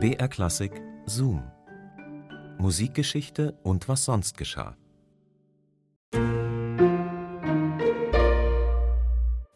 BR Klassik Zoom. Musikgeschichte und was sonst geschah.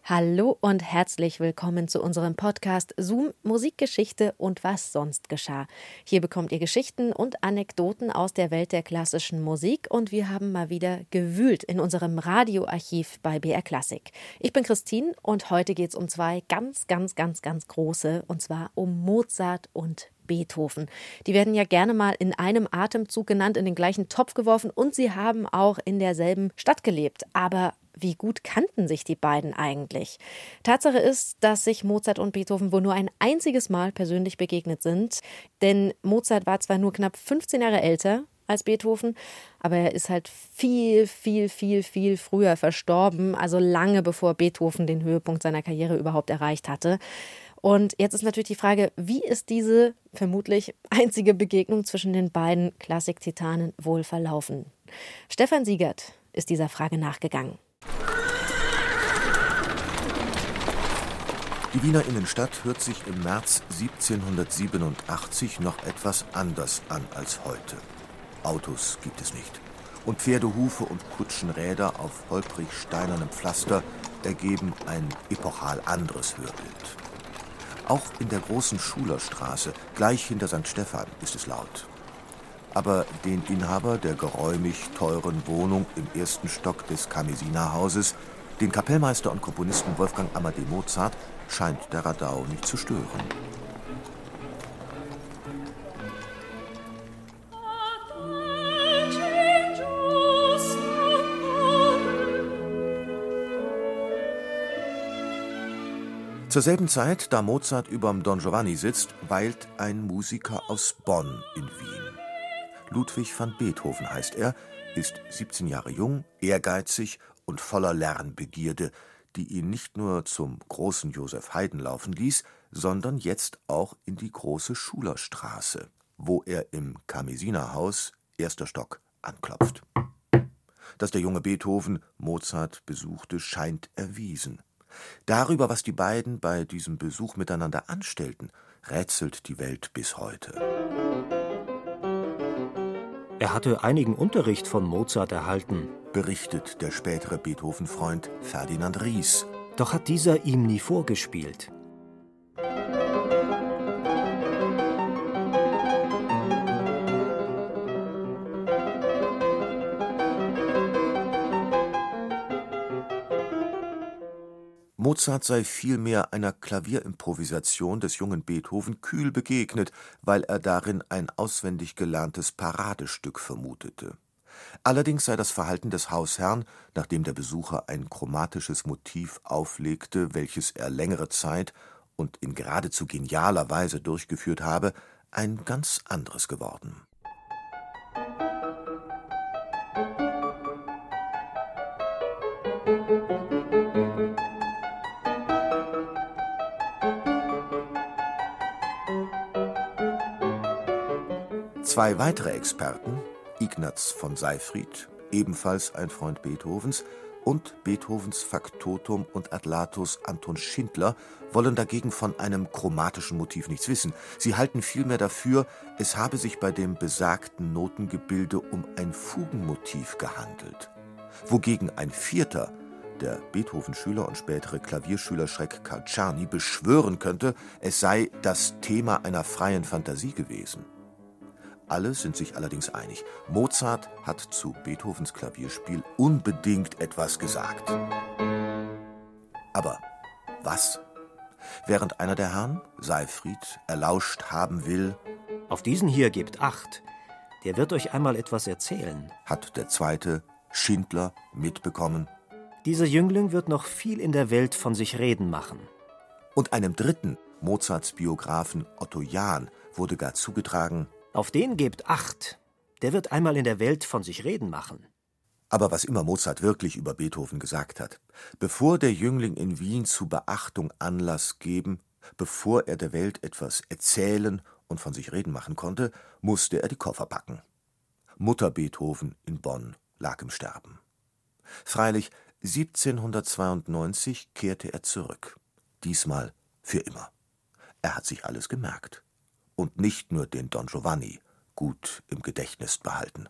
Hallo und herzlich willkommen zu unserem Podcast Zoom Musikgeschichte und was sonst geschah. Hier bekommt ihr Geschichten und Anekdoten aus der Welt der klassischen Musik und wir haben mal wieder gewühlt in unserem Radioarchiv bei BR Klassik. Ich bin Christine und heute geht es um zwei ganz, ganz, ganz, ganz große und zwar um Mozart und Beethoven. Die werden ja gerne mal in einem Atemzug genannt, in den gleichen Topf geworfen und sie haben auch in derselben Stadt gelebt. Aber wie gut kannten sich die beiden eigentlich? Tatsache ist, dass sich Mozart und Beethoven wohl nur ein einziges Mal persönlich begegnet sind, denn Mozart war zwar nur knapp 15 Jahre älter als Beethoven, aber er ist halt viel, viel, viel, viel früher verstorben, also lange bevor Beethoven den Höhepunkt seiner Karriere überhaupt erreicht hatte. Und jetzt ist natürlich die Frage, wie ist diese vermutlich einzige Begegnung zwischen den beiden Klassik-Titanen wohl verlaufen? Stefan Siegert ist dieser Frage nachgegangen. Die Wiener Innenstadt hört sich im März 1787 noch etwas anders an als heute. Autos gibt es nicht. Und Pferdehufe und Kutschenräder auf holprig steinernem Pflaster ergeben ein epochal anderes Hörbild. Auch in der großen Schulerstraße, gleich hinter St. Stephan, ist es laut. Aber den Inhaber der geräumig teuren Wohnung im ersten Stock des Kamesinerhauses, den Kapellmeister und Komponisten Wolfgang Amadee Mozart, scheint der Radau nicht zu stören. Zur selben Zeit, da Mozart überm Don Giovanni sitzt, weilt ein Musiker aus Bonn in Wien. Ludwig van Beethoven heißt er, ist 17 Jahre jung, ehrgeizig und voller Lernbegierde, die ihn nicht nur zum großen Joseph Haydn laufen ließ, sondern jetzt auch in die große Schulerstraße, wo er im Kamesinerhaus, erster Stock, anklopft. Dass der junge Beethoven Mozart besuchte, scheint erwiesen. Darüber, was die beiden bei diesem Besuch miteinander anstellten, rätselt die Welt bis heute. Er hatte einigen Unterricht von Mozart erhalten, berichtet der spätere Beethoven-Freund Ferdinand Ries. Doch hat dieser ihm nie vorgespielt. Mozart sei vielmehr einer Klavierimprovisation des jungen Beethoven kühl begegnet, weil er darin ein auswendig gelerntes Paradestück vermutete. Allerdings sei das Verhalten des Hausherrn, nachdem der Besucher ein chromatisches Motiv auflegte, welches er längere Zeit und in geradezu genialer Weise durchgeführt habe, ein ganz anderes geworden Zwei weitere Experten, Ignaz von Seyfried, ebenfalls ein Freund Beethovens, und Beethovens Faktotum und Adlatus Anton Schindler wollen dagegen von einem chromatischen Motiv nichts wissen. Sie halten vielmehr dafür, es habe sich bei dem besagten Notengebilde um ein Fugenmotiv gehandelt. Wogegen ein vierter, der Beethoven-Schüler und spätere Klavierschüler Schreck Karl Czarny beschwören könnte, es sei das Thema einer freien Fantasie gewesen. Alle sind sich allerdings einig, Mozart hat zu Beethovens Klavierspiel unbedingt etwas gesagt. Aber was? Während einer der Herren, Seyfried, erlauscht haben will, Auf diesen hier gebt acht, der wird euch einmal etwas erzählen, hat der zweite, Schindler, mitbekommen. Dieser Jüngling wird noch viel in der Welt von sich reden machen. Und einem dritten, Mozarts Biografen Otto Jahn, wurde gar zugetragen, auf den gebt acht. Der wird einmal in der Welt von sich reden machen. Aber was immer Mozart wirklich über Beethoven gesagt hat, bevor der Jüngling in Wien zu Beachtung Anlass geben, bevor er der Welt etwas erzählen und von sich reden machen konnte, musste er die Koffer packen. Mutter Beethoven in Bonn lag im Sterben. Freilich, 1792 kehrte er zurück. Diesmal für immer. Er hat sich alles gemerkt und nicht nur den Don Giovanni gut im Gedächtnis behalten.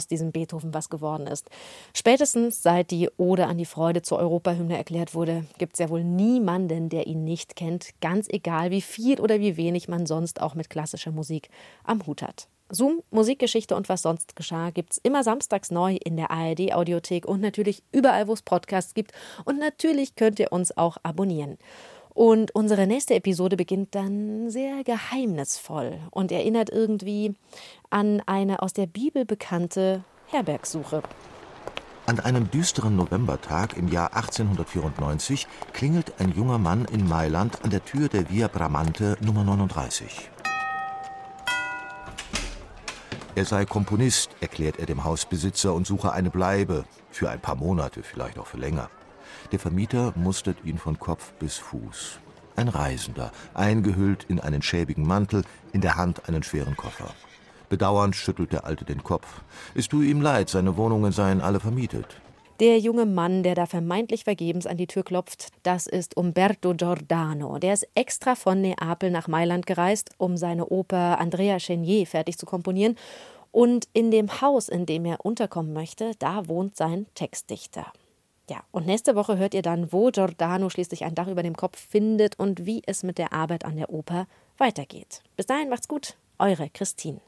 Aus diesem Beethoven was geworden ist. Spätestens seit die Ode an die Freude zur Europahymne erklärt wurde, gibt es ja wohl niemanden, der ihn nicht kennt, ganz egal, wie viel oder wie wenig man sonst auch mit klassischer Musik am Hut hat. Zoom, Musikgeschichte und was sonst geschah, gibt es immer samstags neu in der ARD-Audiothek und natürlich überall, wo es Podcasts gibt. Und natürlich könnt ihr uns auch abonnieren. Und unsere nächste Episode beginnt dann sehr geheimnisvoll und erinnert irgendwie an eine aus der Bibel bekannte Herbergsuche. An einem düsteren Novembertag im Jahr 1894 klingelt ein junger Mann in Mailand an der Tür der Via Bramante Nummer 39. Er sei Komponist, erklärt er dem Hausbesitzer und suche eine Bleibe, für ein paar Monate, vielleicht auch für länger. Der Vermieter mustert ihn von Kopf bis Fuß. Ein Reisender, eingehüllt in einen schäbigen Mantel, in der Hand einen schweren Koffer. Bedauernd schüttelt der Alte den Kopf. Es tue ihm leid, seine Wohnungen seien alle vermietet. Der junge Mann, der da vermeintlich vergebens an die Tür klopft, das ist Umberto Giordano. Der ist extra von Neapel nach Mailand gereist, um seine Oper Andrea Chenier fertig zu komponieren. Und in dem Haus, in dem er unterkommen möchte, da wohnt sein Textdichter. Ja, und nächste Woche hört ihr dann, wo Giordano schließlich ein Dach über dem Kopf findet und wie es mit der Arbeit an der Oper weitergeht. Bis dahin macht's gut, eure Christine.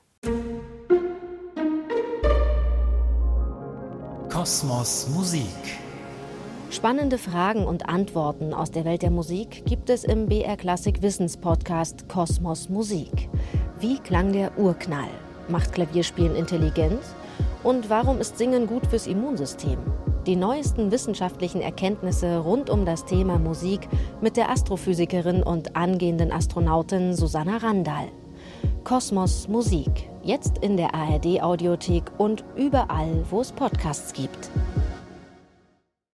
Kosmos Musik. Spannende Fragen und Antworten aus der Welt der Musik gibt es im BR Klassik Wissenspodcast Kosmos Musik. Wie klang der Urknall? Macht Klavierspielen intelligent? Und warum ist Singen gut fürs Immunsystem? Die neuesten wissenschaftlichen Erkenntnisse rund um das Thema Musik mit der Astrophysikerin und angehenden Astronautin Susanna Randall. Kosmos Musik, jetzt in der ARD Audiothek und überall, wo es Podcasts gibt.